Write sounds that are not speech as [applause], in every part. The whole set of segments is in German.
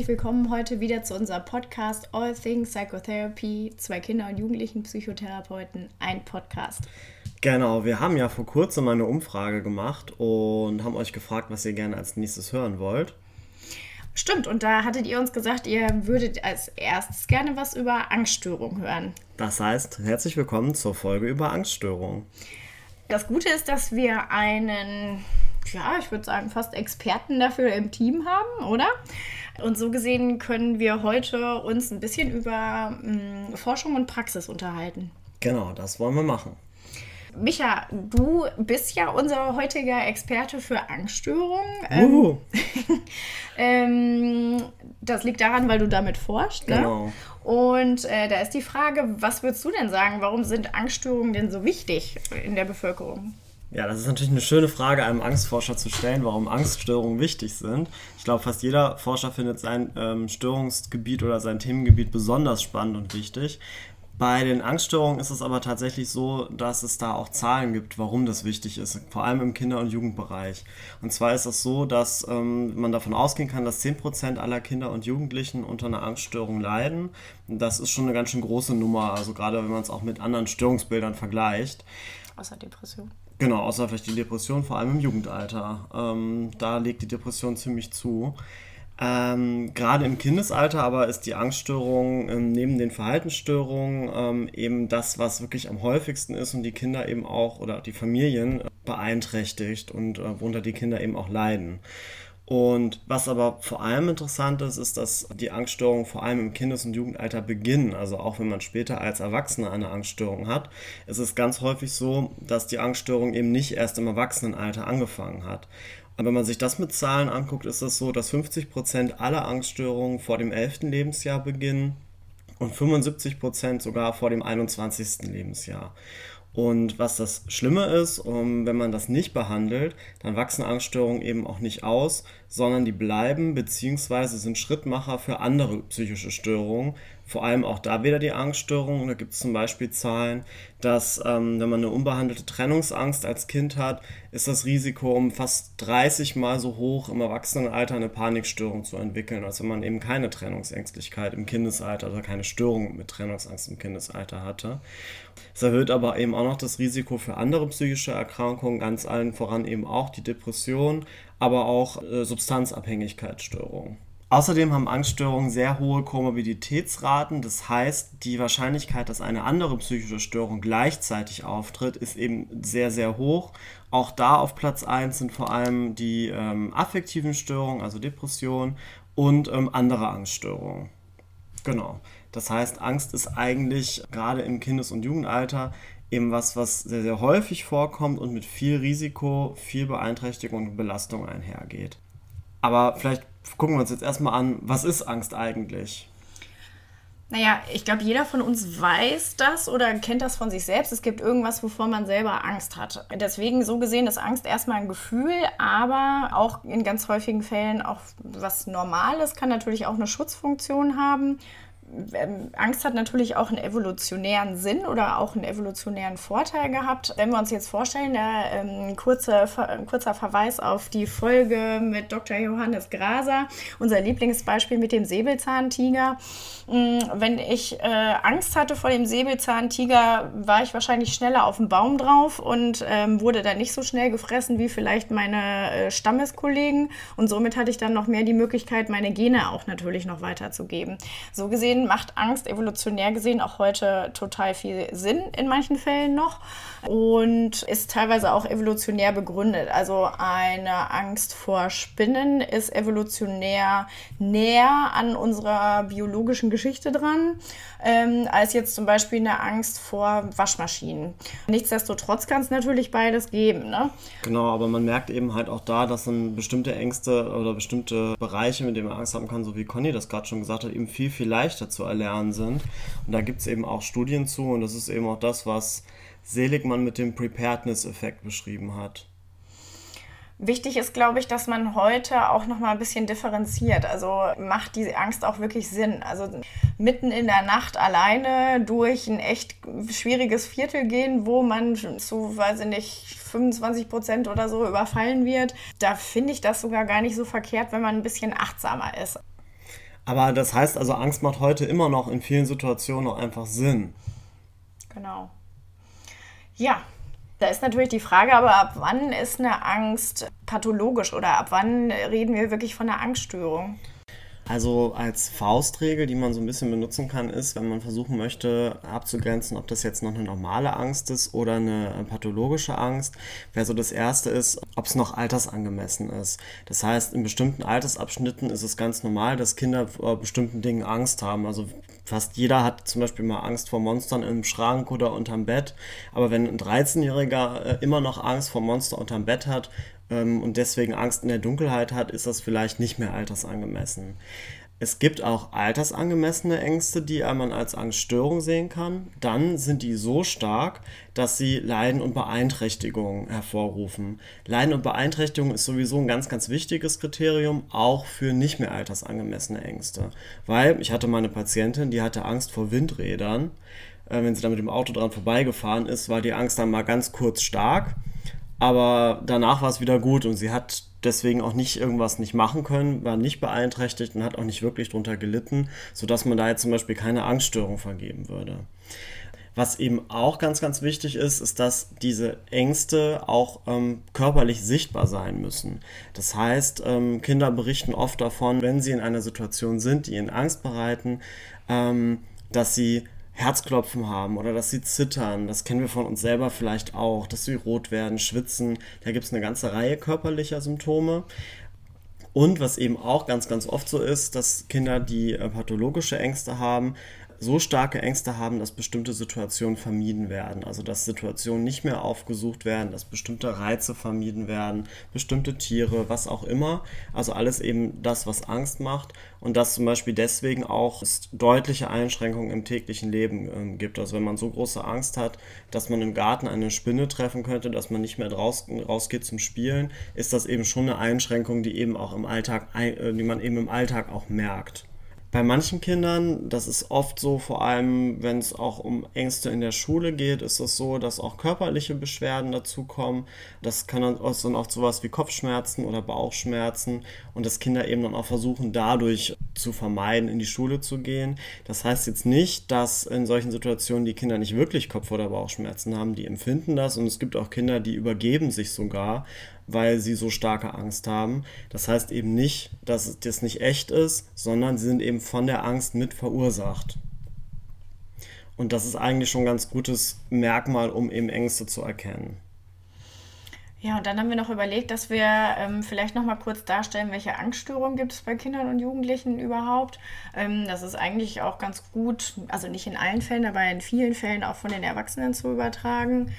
herzlich willkommen heute wieder zu unserem Podcast All Things Psychotherapy. Zwei Kinder- und Jugendlichen Psychotherapeuten, ein Podcast. Genau, wir haben ja vor kurzem eine Umfrage gemacht und haben euch gefragt, was ihr gerne als nächstes hören wollt. Stimmt, und da hattet ihr uns gesagt, ihr würdet als erstes gerne was über Angststörungen hören. Das heißt, herzlich willkommen zur Folge über Angststörungen. Das Gute ist, dass wir einen ja, ich würde sagen, fast Experten dafür im Team haben, oder? Und so gesehen können wir heute uns ein bisschen über mh, mm, Forschung und Praxis unterhalten. Genau, das wollen wir machen. Micha, du bist ja unser heutiger Experte für Angststörungen. Uh. [laughs] ähm, das liegt daran, weil du damit forschst. Ne? Genau. Und äh, da ist die Frage, was würdest du denn sagen, warum sind Angststörungen denn so wichtig in der Bevölkerung? Ja, das ist natürlich eine schöne Frage, einem Angstforscher zu stellen, warum Angststörungen wichtig sind. Ich glaube, fast jeder Forscher findet sein ähm, Störungsgebiet oder sein Themengebiet besonders spannend und wichtig. Bei den Angststörungen ist es aber tatsächlich so, dass es da auch Zahlen gibt, warum das wichtig ist, vor allem im Kinder- und Jugendbereich. Und zwar ist es so, dass ähm, man davon ausgehen kann, dass 10% aller Kinder und Jugendlichen unter einer Angststörung leiden. Das ist schon eine ganz schön große Nummer, also gerade wenn man es auch mit anderen Störungsbildern vergleicht. Außer Depression. Genau, außer vielleicht die Depression, vor allem im Jugendalter. Ähm, da legt die Depression ziemlich zu. Ähm, Gerade im Kindesalter aber ist die Angststörung ähm, neben den Verhaltensstörungen ähm, eben das, was wirklich am häufigsten ist und die Kinder eben auch oder die Familien beeinträchtigt und äh, worunter die Kinder eben auch leiden. Und was aber vor allem interessant ist, ist, dass die Angststörungen vor allem im Kindes- und Jugendalter beginnen. Also auch wenn man später als Erwachsener eine Angststörung hat, ist es ganz häufig so, dass die Angststörung eben nicht erst im Erwachsenenalter angefangen hat. Und wenn man sich das mit Zahlen anguckt, ist es so, dass 50% aller Angststörungen vor dem 11. Lebensjahr beginnen und 75% sogar vor dem 21. Lebensjahr. Und was das Schlimme ist, um, wenn man das nicht behandelt, dann wachsen Angststörungen eben auch nicht aus, sondern die bleiben bzw. sind Schrittmacher für andere psychische Störungen. Vor allem auch da wieder die Angststörungen. Da gibt es zum Beispiel Zahlen, dass ähm, wenn man eine unbehandelte Trennungsangst als Kind hat, ist das Risiko um fast 30 Mal so hoch im Erwachsenenalter eine Panikstörung zu entwickeln, als wenn man eben keine Trennungsängstlichkeit im Kindesalter oder keine Störung mit Trennungsangst im Kindesalter hatte. Es erhöht aber eben auch noch das Risiko für andere psychische Erkrankungen, ganz allen voran eben auch die Depression, aber auch äh, Substanzabhängigkeitsstörungen. Außerdem haben Angststörungen sehr hohe Komorbiditätsraten, das heißt, die Wahrscheinlichkeit, dass eine andere psychische Störung gleichzeitig auftritt, ist eben sehr, sehr hoch. Auch da auf Platz 1 sind vor allem die ähm, affektiven Störungen, also Depressionen und ähm, andere Angststörungen. Genau. Das heißt, Angst ist eigentlich gerade im Kindes- und Jugendalter eben was, was sehr, sehr häufig vorkommt und mit viel Risiko, viel Beeinträchtigung und Belastung einhergeht. Aber vielleicht gucken wir uns jetzt erstmal an, was ist Angst eigentlich? Naja, ich glaube, jeder von uns weiß das oder kennt das von sich selbst. Es gibt irgendwas, wovor man selber Angst hat. Deswegen so gesehen ist Angst erstmal ein Gefühl, aber auch in ganz häufigen Fällen auch was Normales, kann natürlich auch eine Schutzfunktion haben. Ähm, Angst hat natürlich auch einen evolutionären Sinn oder auch einen evolutionären Vorteil gehabt. Wenn wir uns jetzt vorstellen, da ähm, kurze, ein kurzer Verweis auf die Folge mit Dr. Johannes Graser, unser Lieblingsbeispiel mit dem Säbelzahntiger. Mm, wenn ich äh, Angst hatte vor dem Säbelzahntiger, war ich wahrscheinlich schneller auf dem Baum drauf und ähm, wurde dann nicht so schnell gefressen wie vielleicht meine äh, Stammeskollegen. Und somit hatte ich dann noch mehr die Möglichkeit, meine Gene auch natürlich noch weiterzugeben. So gesehen gesehen macht Angst evolutionär gesehen auch heute total viel Sinn in manchen Fällen noch und ist teilweise auch evolutionär begründet. Also eine Angst vor Spinnen ist evolutionär näher an unserer biologischen Geschichte dran, ähm, als jetzt zum Beispiel eine Angst vor Waschmaschinen. Nichtsdestotrotz kann es natürlich beides geben. Ne? Genau, aber man merkt eben halt auch da, dass dann bestimmte Ängste oder bestimmte Bereiche, mit denen man Angst haben kann, so wie Conny das gerade schon gesagt hat, eben viel, viel leichter zu erlernen sind. Und da gibt es eben auch Studien zu und das ist eben auch das, was Seligmann mit dem Preparedness-Effekt beschrieben hat. Wichtig ist, glaube ich, dass man heute auch noch mal ein bisschen differenziert. Also macht diese Angst auch wirklich Sinn. Also mitten in der Nacht alleine durch ein echt schwieriges Viertel gehen, wo man zu, weiß ich nicht, 25 Prozent oder so überfallen wird. Da finde ich das sogar gar nicht so verkehrt, wenn man ein bisschen achtsamer ist. Aber das heißt also, Angst macht heute immer noch in vielen Situationen noch einfach Sinn. Genau. Ja, da ist natürlich die Frage, aber ab wann ist eine Angst pathologisch oder ab wann reden wir wirklich von einer Angststörung? Also als Faustregel, die man so ein bisschen benutzen kann, ist, wenn man versuchen möchte abzugrenzen, ob das jetzt noch eine normale Angst ist oder eine pathologische Angst, wäre so das erste ist, ob es noch altersangemessen ist. Das heißt, in bestimmten Altersabschnitten ist es ganz normal, dass Kinder vor bestimmten Dingen Angst haben. Also fast jeder hat zum Beispiel mal Angst vor Monstern im Schrank oder unterm Bett. Aber wenn ein 13-Jähriger äh, immer noch Angst vor Monster unterm Bett hat, ähm, und deswegen Angst in der Dunkelheit hat, ist das vielleicht nicht mehr altersangemessen. Es gibt auch altersangemessene Ängste, die man als Angststörung sehen kann. Dann sind die so stark, dass sie Leiden und Beeinträchtigungen hervorrufen. Leiden und Beeinträchtigung ist sowieso ein ganz, ganz wichtiges Kriterium, auch für nicht mehr altersangemessene Ängste. Weil ich hatte mal eine Patientin, die hatte Angst vor Windrädern. Äh, wenn sie da mit dem Auto dran vorbeigefahren ist, war die Angst dann mal ganz kurz stark aber danach war es wieder gut und sie hat deswegen auch nicht irgendwas nicht machen können, war nicht beeinträchtigt und hat auch nicht wirklich darunter gelitten, sodass man da jetzt zum Beispiel keine Angststörung vergeben würde. Was eben auch ganz, ganz wichtig ist, ist, dass diese Ängste auch ähm, körperlich sichtbar sein müssen. Das heißt, ähm, Kinder berichten oft davon, wenn sie in einer Situation sind, die ihnen Angst bereiten, ähm, dass sie Herzklopfen haben oder dass sie zittern. Das kennen wir von uns selber vielleicht auch, dass sie rot werden, schwitzen. Da gibt es eine ganze Reihe körperlicher Symptome. Und was eben auch ganz, ganz oft so ist, dass Kinder, die äh, pathologische Ängste haben, so starke Ängste haben, dass bestimmte Situationen vermieden werden. Also dass Situationen nicht mehr aufgesucht werden, dass bestimmte Reize vermieden werden, bestimmte Tiere, was auch immer. Also alles eben das, was Angst macht. Und dass zum Beispiel deswegen auch es deutliche Einschränkungen im täglichen Leben äh, gibt. Also wenn man so große Angst hat, dass man im Garten eine Spinne treffen könnte, dass man nicht mehr raus, rausgeht zum Spielen, ist das eben schon eine Einschränkung, die eben auch im Alltag, äh, die man eben im Alltag auch merkt. Bei manchen Kindern, das ist oft so, vor allem wenn es auch um Ängste in der Schule geht, ist es so, dass auch körperliche Beschwerden dazukommen. Das kann dann auch, dann auch sowas wie Kopfschmerzen oder Bauchschmerzen und dass Kinder eben dann auch versuchen, dadurch zu vermeiden, in die Schule zu gehen. Das heißt jetzt nicht, dass in solchen Situationen die Kinder nicht wirklich Kopf- oder Bauchschmerzen haben, die empfinden das und es gibt auch Kinder, die übergeben sich sogar weil sie so starke Angst haben. Das heißt eben nicht, dass das nicht echt ist, sondern sie sind eben von der Angst mit verursacht. Und das ist eigentlich schon ein ganz gutes Merkmal, um eben Ängste zu erkennen. Ja, und dann haben wir noch überlegt, dass wir ähm, vielleicht noch mal kurz darstellen, welche Angststörungen gibt es bei Kindern und Jugendlichen überhaupt. Ähm, das ist eigentlich auch ganz gut, also nicht in allen Fällen, aber in vielen Fällen auch von den Erwachsenen zu übertragen.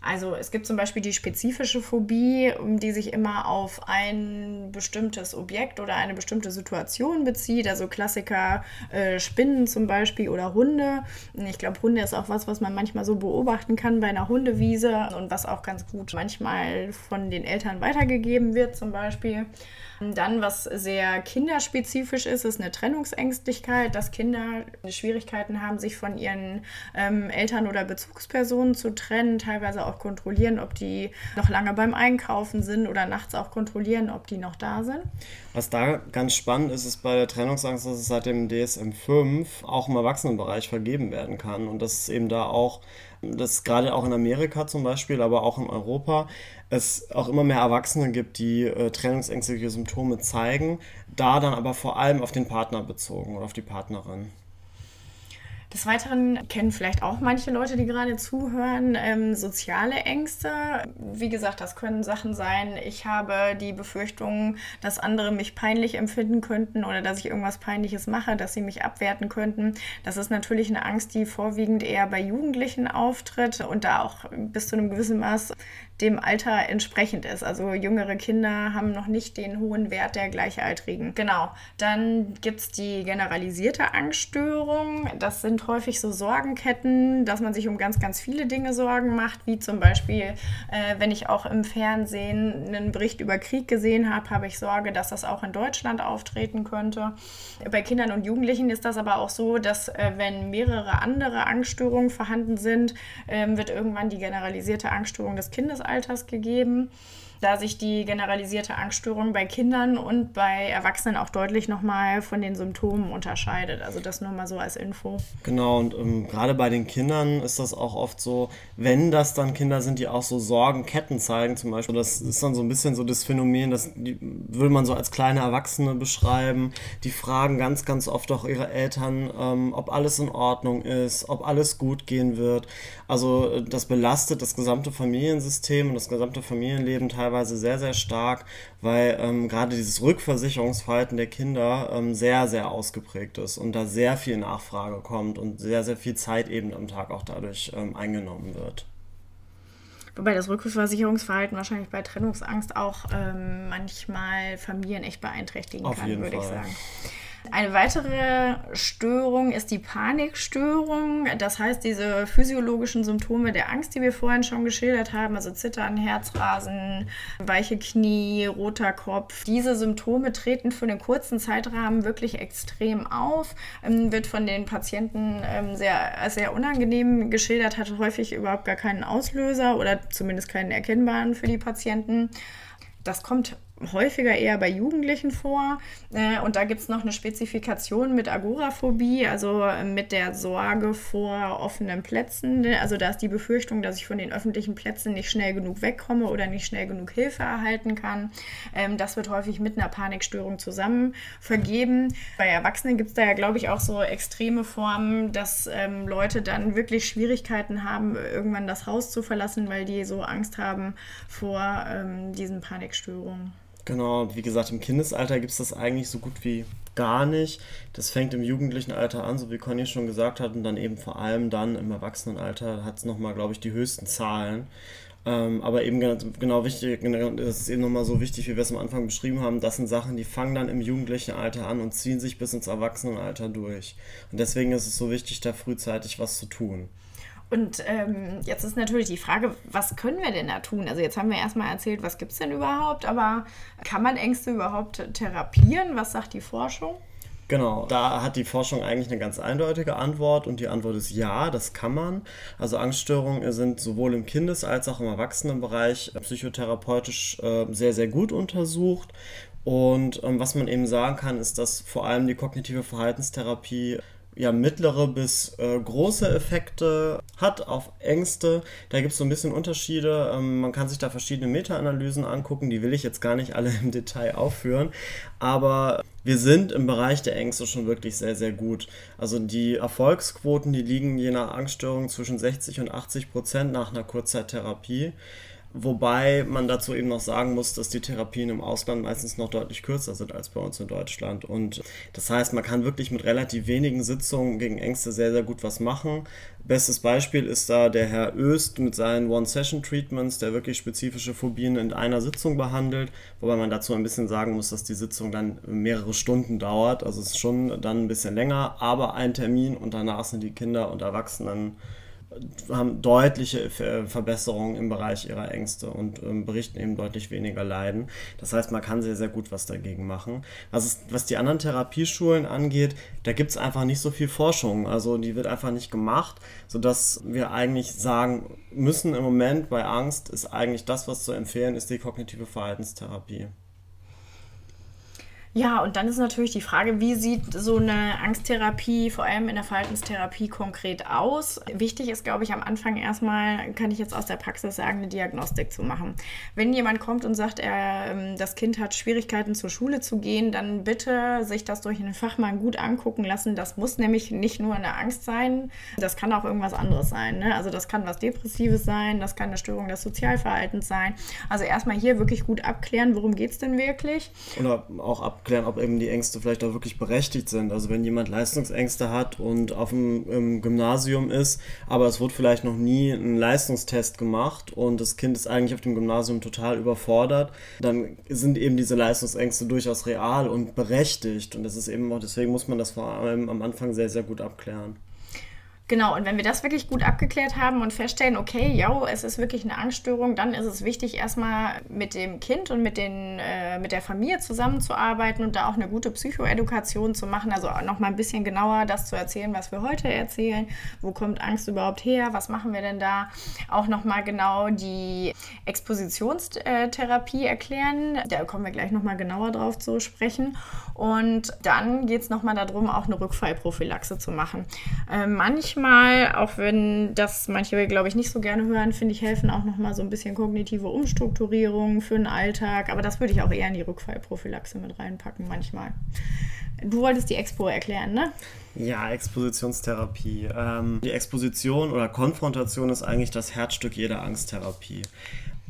Also es gibt zum Beispiel die spezifische Phobie, die sich immer auf ein bestimmtes Objekt oder eine bestimmte Situation bezieht. Also Klassiker äh, Spinnen zum Beispiel oder Hunde. Ich glaube, Hunde ist auch was, was man manchmal so beobachten kann bei einer Hundewiese und was auch ganz gut manchmal von den Eltern weitergegeben wird zum Beispiel. Dann, was sehr kinderspezifisch ist, ist eine Trennungsängstlichkeit, dass Kinder Schwierigkeiten haben, sich von ihren ähm, Eltern oder Bezugspersonen zu trennen, teilweise auch kontrollieren, ob die noch lange beim Einkaufen sind oder nachts auch kontrollieren, ob die noch da sind. Was da ganz spannend ist, ist bei der Trennungsangst, dass es seit dem DSM-5 auch im Erwachsenenbereich vergeben werden kann und dass es eben da auch, das gerade auch in Amerika zum Beispiel, aber auch in Europa, es auch immer mehr Erwachsene gibt, die äh, trennungsängstliche Symptome zeigen, da dann aber vor allem auf den Partner bezogen oder auf die Partnerin. Des Weiteren kennen vielleicht auch manche Leute, die gerade zuhören, ähm, soziale Ängste. Wie gesagt, das können Sachen sein, ich habe die Befürchtung, dass andere mich peinlich empfinden könnten oder dass ich irgendwas Peinliches mache, dass sie mich abwerten könnten. Das ist natürlich eine Angst, die vorwiegend eher bei Jugendlichen auftritt und da auch bis zu einem gewissen Maß dem Alter entsprechend ist. Also jüngere Kinder haben noch nicht den hohen Wert der Gleichaltrigen. Genau. Dann gibt es die generalisierte Angststörung. Das sind häufig so Sorgenketten, dass man sich um ganz, ganz viele Dinge Sorgen macht, wie zum Beispiel, äh, wenn ich auch im Fernsehen einen Bericht über Krieg gesehen habe, habe ich Sorge, dass das auch in Deutschland auftreten könnte. Bei Kindern und Jugendlichen ist das aber auch so, dass äh, wenn mehrere andere Angststörungen vorhanden sind, äh, wird irgendwann die generalisierte Angststörung des Kindes Alters gegeben. Da sich die generalisierte Angststörung bei Kindern und bei Erwachsenen auch deutlich nochmal von den Symptomen unterscheidet. Also das nur mal so als Info. Genau, und ähm, gerade bei den Kindern ist das auch oft so, wenn das dann Kinder sind, die auch so Sorgenketten zeigen, zum Beispiel, das ist dann so ein bisschen so das Phänomen, das die, würde man so als kleine Erwachsene beschreiben, die fragen ganz, ganz oft auch ihre Eltern, ähm, ob alles in Ordnung ist, ob alles gut gehen wird. Also äh, das belastet das gesamte Familiensystem und das gesamte Familienleben teilweise sehr, sehr stark, weil ähm, gerade dieses Rückversicherungsverhalten der Kinder ähm, sehr, sehr ausgeprägt ist und da sehr viel Nachfrage kommt und sehr, sehr viel Zeit eben am Tag auch dadurch ähm, eingenommen wird. Wobei das Rückversicherungsverhalten wahrscheinlich bei Trennungsangst auch ähm, manchmal Familien echt beeinträchtigen Auf kann, würde ich sagen. Eine weitere Störung ist die Panikstörung. Das heißt, diese physiologischen Symptome der Angst, die wir vorhin schon geschildert haben, also Zittern, Herzrasen, weiche Knie, roter Kopf, diese Symptome treten für einen kurzen Zeitrahmen wirklich extrem auf, ähm, wird von den Patienten ähm, sehr, sehr unangenehm geschildert, hat häufig überhaupt gar keinen Auslöser oder zumindest keinen erkennbaren für die Patienten. Das kommt häufiger eher bei Jugendlichen vor. Äh, und da gibt es noch eine Spezifikation mit Agoraphobie, also äh, mit der Sorge vor offenen Plätzen. Also da ist die Befürchtung, dass ich von den öffentlichen Plätzen nicht schnell genug wegkomme oder nicht schnell genug Hilfe erhalten kann. Ähm, das wird häufig mit einer Panikstörung zusammen vergeben. Bei Erwachsenen gibt es da ja, glaube ich, auch so extreme Formen, dass ähm, Leute dann wirklich Schwierigkeiten haben, irgendwann das Haus zu verlassen, weil die so Angst haben vor ähm, diesen Panikstörungen. Genau, wie gesagt, im Kindesalter gibt es das eigentlich so gut wie gar nicht. Das fängt im jugendlichen Alter an, so wie Conny schon gesagt hat, und dann eben vor allem dann im Erwachsenenalter hat es nochmal, glaube ich, die höchsten Zahlen. Ähm, aber eben genau wichtig, das ist eben nochmal so wichtig, wie wir es am Anfang beschrieben haben, das sind Sachen, die fangen dann im jugendlichen Alter an und ziehen sich bis ins Erwachsenenalter durch. Und deswegen ist es so wichtig, da frühzeitig was zu tun. Und ähm, jetzt ist natürlich die Frage, was können wir denn da tun? Also jetzt haben wir erstmal erzählt, was gibt es denn überhaupt, aber kann man Ängste überhaupt therapieren? Was sagt die Forschung? Genau, da hat die Forschung eigentlich eine ganz eindeutige Antwort und die Antwort ist ja, das kann man. Also Angststörungen sind sowohl im Kindes- als auch im Erwachsenenbereich psychotherapeutisch äh, sehr, sehr gut untersucht. Und ähm, was man eben sagen kann, ist, dass vor allem die kognitive Verhaltenstherapie ja, mittlere bis äh, große Effekte hat auf Ängste. Da gibt es so ein bisschen Unterschiede. Ähm, man kann sich da verschiedene Meta-Analysen angucken. Die will ich jetzt gar nicht alle [laughs] im Detail aufführen. Aber wir sind im Bereich der Ängste schon wirklich sehr, sehr gut. Also die Erfolgsquoten, die liegen je nach Angststörung zwischen 60 und 80 Prozent nach einer Kurzzeittherapie. Wobei man dazu eben noch sagen muss, dass die Therapien im Ausland meistens noch deutlich kürzer sind als bei uns in Deutschland. Und das heißt, man kann wirklich mit relativ wenigen Sitzungen gegen Ängste sehr, sehr gut was machen. Bestes Beispiel ist da der Herr Öst mit seinen One-Session-Treatments, der wirklich spezifische Phobien in einer Sitzung behandelt. Wobei man dazu ein bisschen sagen muss, dass die Sitzung dann mehrere Stunden dauert. Also es ist schon dann ein bisschen länger, aber ein Termin und danach sind die Kinder und Erwachsenen haben deutliche Verbesserungen im Bereich ihrer Ängste und ähm, berichten eben deutlich weniger Leiden. Das heißt, man kann sehr, sehr gut was dagegen machen. Was, ist, was die anderen Therapieschulen angeht, da gibt es einfach nicht so viel Forschung. Also die wird einfach nicht gemacht, sodass wir eigentlich sagen müssen, im Moment bei Angst ist eigentlich das, was zu empfehlen ist, die kognitive Verhaltenstherapie. Ja, und dann ist natürlich die Frage, wie sieht so eine Angsttherapie, vor allem in der Verhaltenstherapie, konkret aus? Wichtig ist, glaube ich, am Anfang erstmal, kann ich jetzt aus der Praxis sagen, eine Diagnostik zu machen. Wenn jemand kommt und sagt, er, ähm, das Kind hat Schwierigkeiten zur Schule zu gehen, dann bitte sich das durch einen Fachmann gut angucken lassen. Das muss nämlich nicht nur eine Angst sein, das kann auch irgendwas anderes sein. Ne? Also das kann was Depressives sein, das kann eine Störung des Sozialverhaltens sein. Also erstmal hier wirklich gut abklären, worum geht es denn wirklich. Oder auch abklären abklären, ob eben die Ängste vielleicht auch wirklich berechtigt sind. Also wenn jemand Leistungsängste hat und auf dem Gymnasium ist, aber es wurde vielleicht noch nie ein Leistungstest gemacht und das Kind ist eigentlich auf dem Gymnasium total überfordert, dann sind eben diese Leistungsängste durchaus real und berechtigt. Und das ist eben auch, deswegen muss man das vor allem am Anfang sehr, sehr gut abklären. Genau, und wenn wir das wirklich gut abgeklärt haben und feststellen, okay, ja, es ist wirklich eine Angststörung, dann ist es wichtig, erstmal mit dem Kind und mit, den, äh, mit der Familie zusammenzuarbeiten und da auch eine gute Psychoedukation zu machen. Also nochmal ein bisschen genauer das zu erzählen, was wir heute erzählen. Wo kommt Angst überhaupt her? Was machen wir denn da? Auch nochmal genau die Expositionstherapie erklären. Da kommen wir gleich nochmal genauer drauf zu sprechen. Und dann geht es nochmal darum, auch eine Rückfallprophylaxe zu machen. Äh, manchmal manchmal, auch wenn das manche, glaube ich, nicht so gerne hören, finde ich, helfen auch nochmal so ein bisschen kognitive Umstrukturierungen für den Alltag. Aber das würde ich auch eher in die Rückfallprophylaxe mit reinpacken manchmal. Du wolltest die Expo erklären, ne? Ja, Expositionstherapie. Ähm, die Exposition oder Konfrontation ist eigentlich das Herzstück jeder Angsttherapie.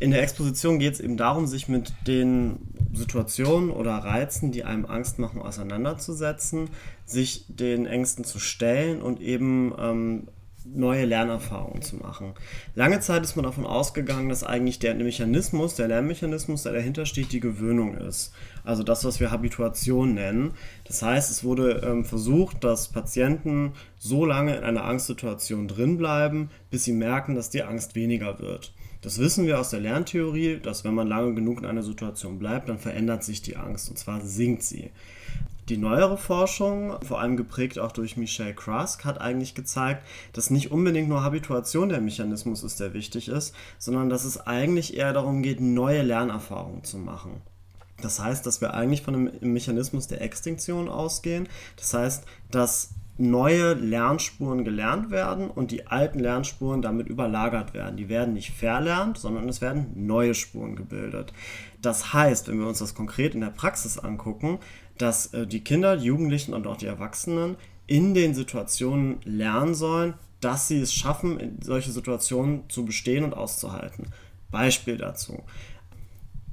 In der Exposition geht es eben darum, sich mit den Situationen oder Reizen, die einem Angst machen, auseinanderzusetzen, sich den Ängsten zu stellen und eben ähm, neue Lernerfahrungen zu machen. Lange Zeit ist man davon ausgegangen, dass eigentlich der Mechanismus, der Lernmechanismus, der dahinter steht, die Gewöhnung ist. Also das, was wir Habituation nennen. Das heißt, es wurde ähm, versucht, dass Patienten so lange in einer Angstsituation drinbleiben, bis sie merken, dass die Angst weniger wird. Das wissen wir aus der Lerntheorie, dass wenn man lange genug in einer Situation bleibt, dann verändert sich die Angst und zwar sinkt sie. Die neuere Forschung, vor allem geprägt auch durch Michelle Krask, hat eigentlich gezeigt, dass nicht unbedingt nur Habituation der Mechanismus ist, der wichtig ist, sondern dass es eigentlich eher darum geht, neue Lernerfahrungen zu machen. Das heißt, dass wir eigentlich von einem Mechanismus der Extinktion ausgehen. Das heißt, dass neue Lernspuren gelernt werden und die alten Lernspuren damit überlagert werden. Die werden nicht verlernt, sondern es werden neue Spuren gebildet. Das heißt, wenn wir uns das konkret in der Praxis angucken, dass äh, die Kinder, die Jugendlichen und auch die Erwachsenen in den Situationen lernen sollen, dass sie es schaffen, solche Situationen zu bestehen und auszuhalten. Beispiel dazu.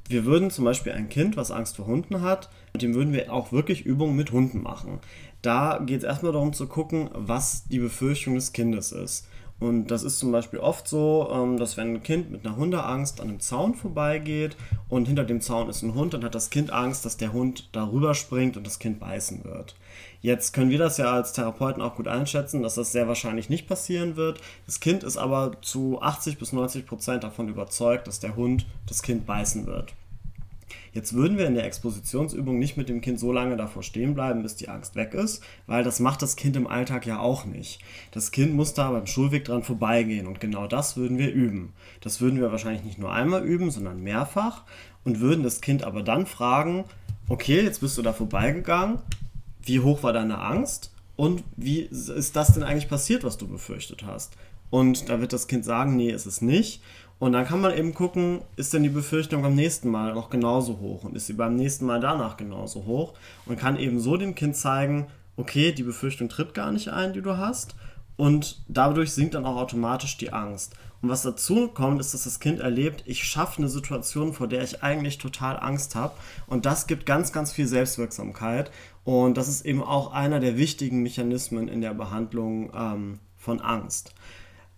Wir würden zum Beispiel ein Kind, was Angst vor Hunden hat, dem würden wir auch wirklich Übungen mit Hunden machen. Da geht es erstmal darum zu gucken, was die Befürchtung des Kindes ist. Und das ist zum Beispiel oft so, ähm, dass wenn ein Kind mit einer Hundeangst an einem Zaun vorbeigeht und hinter dem Zaun ist ein Hund, dann hat das Kind Angst, dass der Hund darüber springt und das Kind beißen wird. Jetzt können wir das ja als Therapeuten auch gut einschätzen, dass das sehr wahrscheinlich nicht passieren wird. Das Kind ist aber zu 80 bis 90 Prozent davon überzeugt, dass der Hund das Kind beißen wird. Jetzt würden wir in der Expositionsübung nicht mit dem Kind so lange davor stehen bleiben, bis die Angst weg ist, weil das macht das Kind im Alltag ja auch nicht. Das Kind muss da beim Schulweg dran vorbeigehen und genau das würden wir üben. Das würden wir wahrscheinlich nicht nur einmal üben, sondern mehrfach und würden das Kind aber dann fragen, okay, jetzt bist du da vorbeigegangen, wie hoch war deine Angst und wie ist das denn eigentlich passiert, was du befürchtet hast? Und da wird das Kind sagen, nee, ist es nicht. Und dann kann man eben gucken, ist denn die Befürchtung beim nächsten Mal noch genauso hoch und ist sie beim nächsten Mal danach genauso hoch und kann eben so dem Kind zeigen, okay, die Befürchtung tritt gar nicht ein, die du hast und dadurch sinkt dann auch automatisch die Angst. Und was dazu kommt, ist, dass das Kind erlebt, ich schaffe eine Situation, vor der ich eigentlich total Angst habe und das gibt ganz, ganz viel Selbstwirksamkeit und das ist eben auch einer der wichtigen Mechanismen in der Behandlung ähm, von Angst.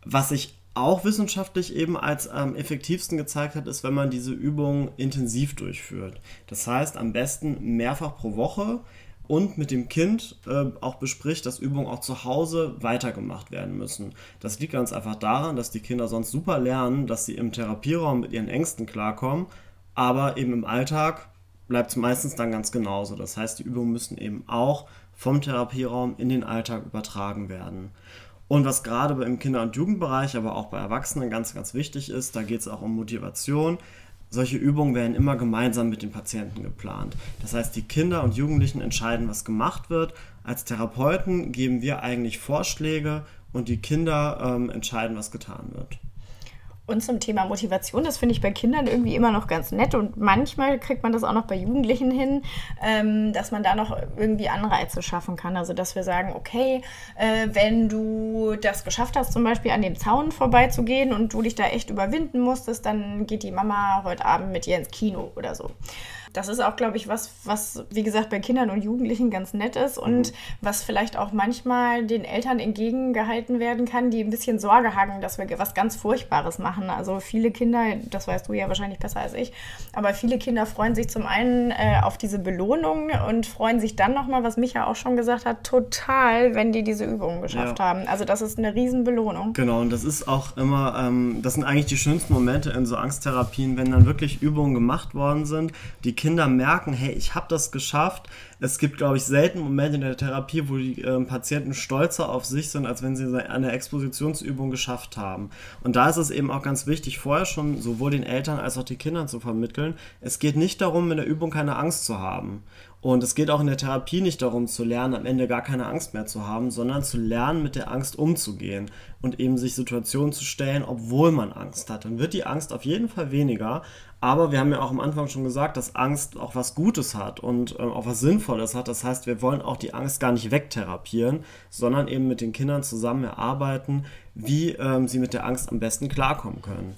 Was ich auch wissenschaftlich eben als am effektivsten gezeigt hat, ist, wenn man diese Übung intensiv durchführt. Das heißt, am besten mehrfach pro Woche und mit dem Kind äh, auch bespricht, dass Übungen auch zu Hause weitergemacht werden müssen. Das liegt ganz einfach daran, dass die Kinder sonst super lernen, dass sie im Therapieraum mit ihren Ängsten klarkommen, aber eben im Alltag bleibt es meistens dann ganz genauso. Das heißt, die Übungen müssen eben auch vom Therapieraum in den Alltag übertragen werden. Und was gerade im Kinder- und Jugendbereich, aber auch bei Erwachsenen ganz, ganz wichtig ist, da geht es auch um Motivation. Solche Übungen werden immer gemeinsam mit den Patienten geplant. Das heißt, die Kinder und Jugendlichen entscheiden, was gemacht wird. Als Therapeuten geben wir eigentlich Vorschläge und die Kinder ähm, entscheiden, was getan wird. Und zum Thema Motivation, das finde ich bei Kindern irgendwie immer noch ganz nett und manchmal kriegt man das auch noch bei Jugendlichen hin, ähm, dass man da noch irgendwie Anreize schaffen kann. Also dass wir sagen, okay, äh, wenn du das geschafft hast, zum Beispiel an dem Zaun vorbeizugehen und du dich da echt überwinden musstest, dann geht die Mama heute Abend mit dir ins Kino oder so. Das ist auch, glaube ich, was, was, wie gesagt, bei Kindern und Jugendlichen ganz nett ist und mhm. was vielleicht auch manchmal den Eltern entgegengehalten werden kann, die ein bisschen Sorge haben, dass wir was ganz Furchtbares machen. Also viele Kinder, das weißt du ja wahrscheinlich besser als ich, aber viele Kinder freuen sich zum einen äh, auf diese Belohnung und freuen sich dann nochmal, was Micha auch schon gesagt hat, total, wenn die diese Übungen geschafft ja. haben. Also das ist eine Riesenbelohnung. Genau, und das ist auch immer, ähm, das sind eigentlich die schönsten Momente in so Angsttherapien, wenn dann wirklich Übungen gemacht worden sind, die Kinder merken, hey, ich habe das geschafft. Es gibt, glaube ich, selten Momente in der Therapie, wo die äh, Patienten stolzer auf sich sind, als wenn sie eine Expositionsübung geschafft haben. Und da ist es eben auch ganz wichtig, vorher schon sowohl den Eltern als auch den Kindern zu vermitteln, es geht nicht darum, in der Übung keine Angst zu haben. Und es geht auch in der Therapie nicht darum zu lernen, am Ende gar keine Angst mehr zu haben, sondern zu lernen, mit der Angst umzugehen und eben sich Situationen zu stellen, obwohl man Angst hat. Dann wird die Angst auf jeden Fall weniger. Aber wir haben ja auch am Anfang schon gesagt, dass Angst auch was Gutes hat und äh, auch was Sinnvolles hat. Das heißt, wir wollen auch die Angst gar nicht wegtherapieren, sondern eben mit den Kindern zusammen erarbeiten, wie ähm, sie mit der Angst am besten klarkommen können.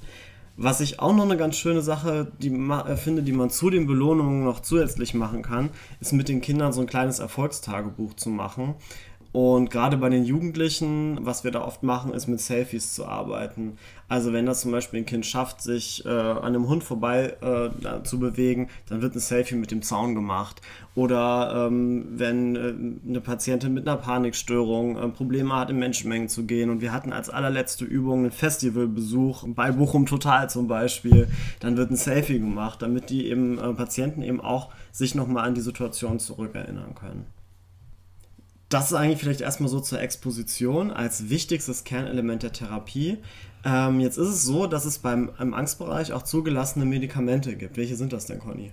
Was ich auch noch eine ganz schöne Sache die, äh, finde, die man zu den Belohnungen noch zusätzlich machen kann, ist mit den Kindern so ein kleines Erfolgstagebuch zu machen. Und gerade bei den Jugendlichen, was wir da oft machen, ist mit Selfies zu arbeiten. Also wenn das zum Beispiel ein Kind schafft, sich äh, an einem Hund vorbei äh, zu bewegen, dann wird ein Selfie mit dem Zaun gemacht. Oder ähm, wenn äh, eine Patientin mit einer Panikstörung äh, Probleme hat, in Menschenmengen zu gehen. Und wir hatten als allerletzte Übung einen Festivalbesuch bei Bochum Total zum Beispiel, dann wird ein Selfie gemacht, damit die eben äh, Patienten eben auch sich nochmal an die Situation zurückerinnern können das ist eigentlich vielleicht erstmal so zur Exposition als wichtigstes Kernelement der Therapie. Ähm, jetzt ist es so, dass es beim im Angstbereich auch zugelassene Medikamente gibt. Welche sind das denn, Conny?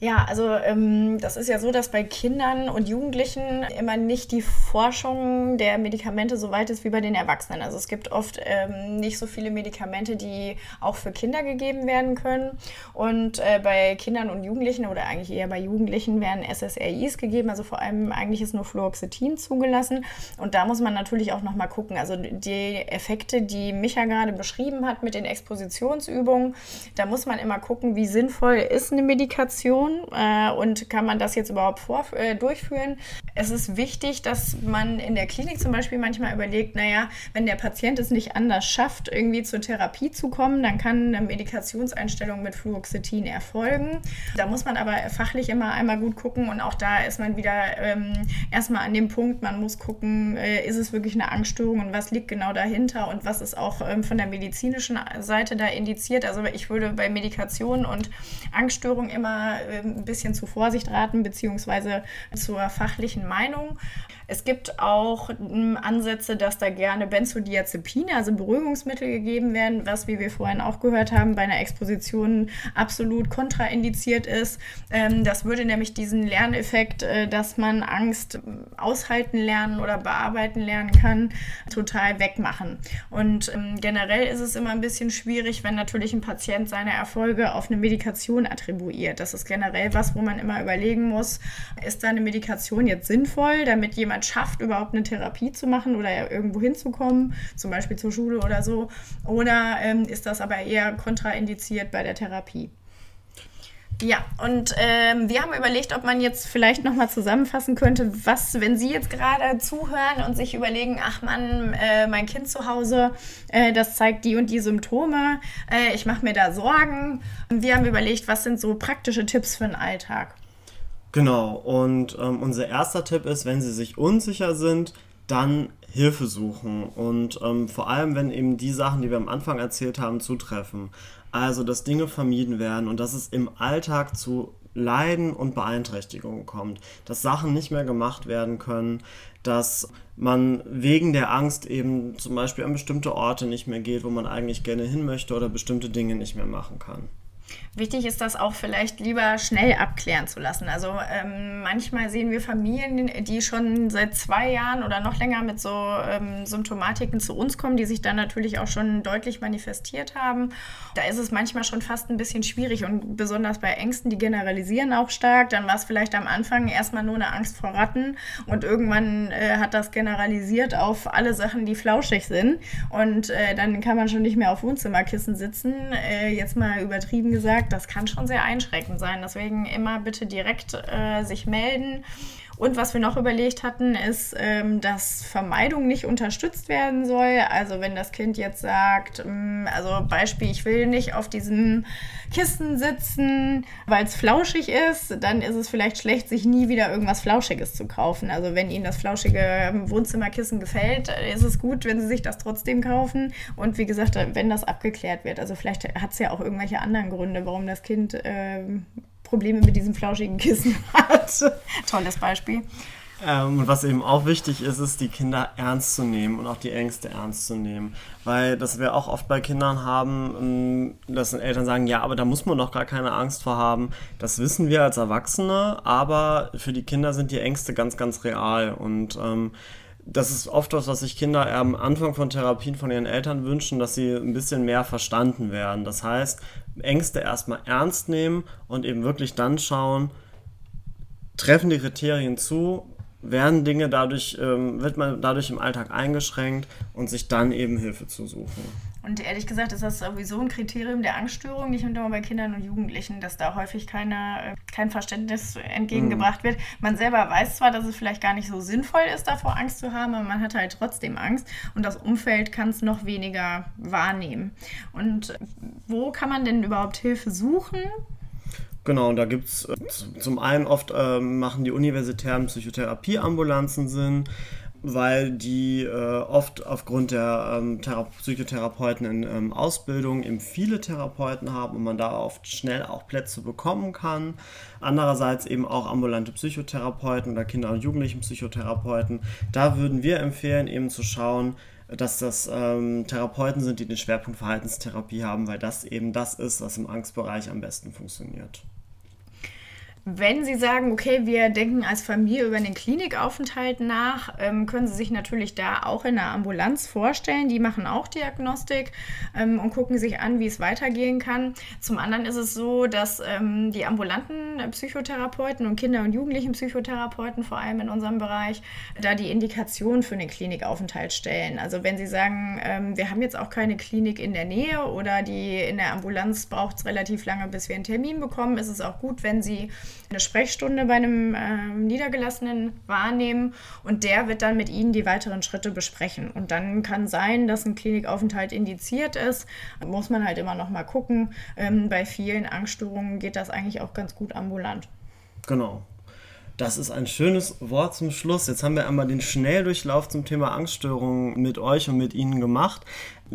Ja, also ähm, das ist ja so, dass bei Kindern und Jugendlichen immer nicht die Forschung der Medikamente so weit ist wie bei den Erwachsenen. Also es gibt oft ähm, nicht so viele Medikamente, die auch für Kinder gegeben werden können. Und äh, bei Kindern und Jugendlichen oder eigentlich eher bei Jugendlichen werden SSRIs gegeben. Also vor allem eigentlich ist nur Fluoxetin zugelassen. Und da muss man natürlich auch nochmal gucken. Also die Effekte, die Micha gerade beschrieben hat mit den Expositionsübungen, da muss man immer gucken, wie sinnvoll ist eine Medikation Situation äh, und kann man das jetzt überhaupt vor, äh, durchführen? Es ist wichtig, dass man in der Klinik zum Beispiel manchmal überlegt, naja, wenn der Patient es nicht anders schafft, irgendwie zur Therapie zu kommen, dann kann eine Medikationseinstellung mit Fluoxetin erfolgen. Da muss man aber fachlich immer einmal gut gucken und auch da ist man wieder ähm, erstmal an dem Punkt, man muss gucken, äh, ist es wirklich eine Angststörung und was liegt genau dahinter und was ist auch ähm, von der medizinischen Seite da indiziert. Also ich würde bei Medikation und Angststörung immer ein bisschen zu Vorsicht raten, beziehungsweise zur fachlichen Meinung. Es gibt auch hm, Ansätze, dass da gerne Benzodiazepine, also Beruhigungsmittel gegeben werden, was, wie wir vorhin auch gehört haben, bei einer Exposition absolut kontraindiziert ist. Ähm, das würde nämlich diesen Lerneffekt, äh, dass man Angst aushalten lernen oder bearbeiten lernen kann, total wegmachen. Und ähm, generell ist es immer ein bisschen schwierig, wenn natürlich ein Patient seine Erfolge auf eine Medikation attribuiert. Das ist generell was, wo man immer überlegen muss, ist da eine Medikation jetzt sinnvoll, damit jemand jemand schafft, überhaupt eine Therapie zu machen oder irgendwo hinzukommen, zum Beispiel zur Schule oder so? Oder ähm, ist das aber eher kontraindiziert bei der Therapie? Ja, und ähm, wir haben überlegt, ob man jetzt vielleicht nochmal zusammenfassen könnte, was, wenn Sie jetzt gerade zuhören und sich überlegen, ach Mann, äh, mein Kind zu Hause, äh, das zeigt die und die Symptome, äh, ich mache mir da Sorgen. Und wir haben überlegt, was sind so praktische Tipps für den Alltag? Genau, und ähm, unser erster Tipp ist, wenn Sie sich unsicher sind, dann Hilfe suchen. Und ähm, vor allem, wenn eben die Sachen, die wir am Anfang erzählt haben, zutreffen. Also, dass Dinge vermieden werden und dass es im Alltag zu Leiden und Beeinträchtigungen kommt, dass Sachen nicht mehr gemacht werden können, dass man wegen der Angst eben zum Beispiel an bestimmte Orte nicht mehr geht, wo man eigentlich gerne hin möchte oder bestimmte Dinge nicht mehr machen kann. Wichtig ist das auch vielleicht lieber schnell abklären zu lassen. Also ähm, manchmal sehen wir Familien, die schon seit zwei Jahren oder noch länger mit so ähm, Symptomatiken zu uns kommen, die sich dann natürlich auch schon deutlich manifestiert haben. Da ist es manchmal schon fast ein bisschen schwierig und besonders bei Ängsten, die generalisieren auch stark. Dann war es vielleicht am Anfang erstmal nur eine Angst vor Ratten und irgendwann äh, hat das generalisiert auf alle Sachen, die flauschig sind und äh, dann kann man schon nicht mehr auf Wohnzimmerkissen sitzen. Äh, jetzt mal übertrieben gesagt, das kann schon sehr einschränkend sein. Deswegen immer bitte direkt äh, sich melden und was wir noch überlegt hatten, ist, ähm, dass Vermeidung nicht unterstützt werden soll. Also wenn das Kind jetzt sagt, ähm, also Beispiel, ich will nicht auf diesem Kissen sitzen, weil es flauschig ist, dann ist es vielleicht schlecht, sich nie wieder irgendwas Flauschiges zu kaufen. Also wenn Ihnen das flauschige Wohnzimmerkissen gefällt, ist es gut, wenn Sie sich das trotzdem kaufen. Und wie gesagt, wenn das abgeklärt wird, also vielleicht hat es ja auch irgendwelche anderen Gründe, warum das Kind ähm, Probleme mit diesem flauschigen Kissen [laughs] hat. Tolles Beispiel. Ähm, und was eben auch wichtig ist, ist, die Kinder ernst zu nehmen und auch die Ängste ernst zu nehmen. Weil das wir auch oft bei Kindern haben, ähm, dass Eltern sagen, ja, aber da muss man doch gar keine Angst vor haben. Das wissen wir als Erwachsene, aber für die Kinder sind die Ängste ganz, ganz real. Und ähm, das ist oft was, was sich Kinder am Anfang von Therapien von ihren Eltern wünschen, dass sie ein bisschen mehr verstanden werden. Das heißt, Ängste erstmal ernst nehmen und eben wirklich dann schauen, treffen die Kriterien zu, werden Dinge dadurch, ähm, wird man dadurch im Alltag eingeschränkt und sich dann eben Hilfe zu suchen. Und ehrlich gesagt ist das sowieso ein Kriterium der Angststörung, nicht nur bei Kindern und Jugendlichen, dass da häufig keine, äh, kein Verständnis entgegengebracht mhm. wird. Man selber weiß zwar, dass es vielleicht gar nicht so sinnvoll ist, davor Angst zu haben, aber man hat halt trotzdem Angst und das Umfeld kann es noch weniger wahrnehmen. Und wo kann man denn überhaupt Hilfe suchen? Genau, und da gibt es äh, zum einen oft äh, machen die universitären Psychotherapieambulanzen Sinn weil die äh, oft aufgrund der ähm, Psychotherapeuten in ähm, Ausbildung eben viele Therapeuten haben und man da oft schnell auch Plätze bekommen kann. Andererseits eben auch ambulante Psychotherapeuten oder Kinder- und Jugendlichen-Psychotherapeuten. Da würden wir empfehlen, eben zu schauen, dass das ähm, Therapeuten sind, die den Schwerpunkt Verhaltenstherapie haben, weil das eben das ist, was im Angstbereich am besten funktioniert. Wenn Sie sagen, okay, wir denken als Familie über den Klinikaufenthalt nach, ähm, können Sie sich natürlich da auch in der Ambulanz vorstellen. Die machen auch Diagnostik ähm, und gucken sich an, wie es weitergehen kann. Zum anderen ist es so, dass ähm, die ambulanten Psychotherapeuten und Kinder- und Jugendlichen-Psychotherapeuten, vor allem in unserem Bereich, da die Indikation für den Klinikaufenthalt stellen. Also wenn Sie sagen, wir haben jetzt auch keine Klinik in der Nähe oder die in der Ambulanz braucht es relativ lange, bis wir einen Termin bekommen, ist es auch gut, wenn Sie eine Sprechstunde bei einem äh, Niedergelassenen wahrnehmen und der wird dann mit Ihnen die weiteren Schritte besprechen. Und dann kann sein, dass ein Klinikaufenthalt indiziert ist. Muss man halt immer noch mal gucken. Ähm, bei vielen Angststörungen geht das eigentlich auch ganz gut ambulant. Genau. Das ist ein schönes Wort zum Schluss. Jetzt haben wir einmal den Schnelldurchlauf zum Thema Angststörungen mit euch und mit Ihnen gemacht.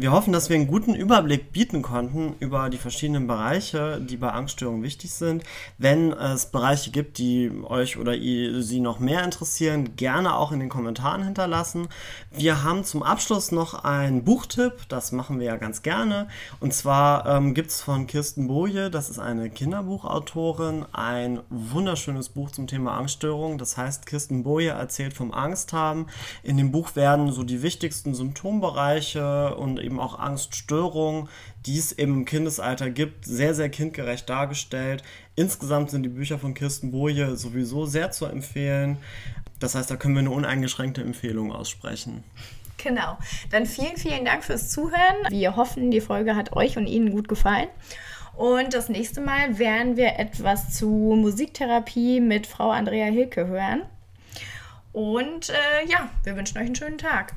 Wir hoffen, dass wir einen guten Überblick bieten konnten über die verschiedenen Bereiche, die bei Angststörungen wichtig sind. Wenn es Bereiche gibt, die euch oder Sie noch mehr interessieren, gerne auch in den Kommentaren hinterlassen. Wir haben zum Abschluss noch einen Buchtipp, das machen wir ja ganz gerne. Und zwar ähm, gibt es von Kirsten Boje, das ist eine Kinderbuchautorin, ein wunderschönes Buch zum Thema Angststörungen. Das heißt, Kirsten Boje erzählt vom Angsthaben. In dem Buch werden so die wichtigsten Symptombereiche und eben auch Angststörungen, die es eben im Kindesalter gibt, sehr, sehr kindgerecht dargestellt. Insgesamt sind die Bücher von Kirsten Boje sowieso sehr zu empfehlen. Das heißt, da können wir eine uneingeschränkte Empfehlung aussprechen. Genau. Dann vielen, vielen Dank fürs Zuhören. Wir hoffen, die Folge hat euch und Ihnen gut gefallen. Und das nächste Mal werden wir etwas zu Musiktherapie mit Frau Andrea Hilke hören. Und äh, ja, wir wünschen euch einen schönen Tag.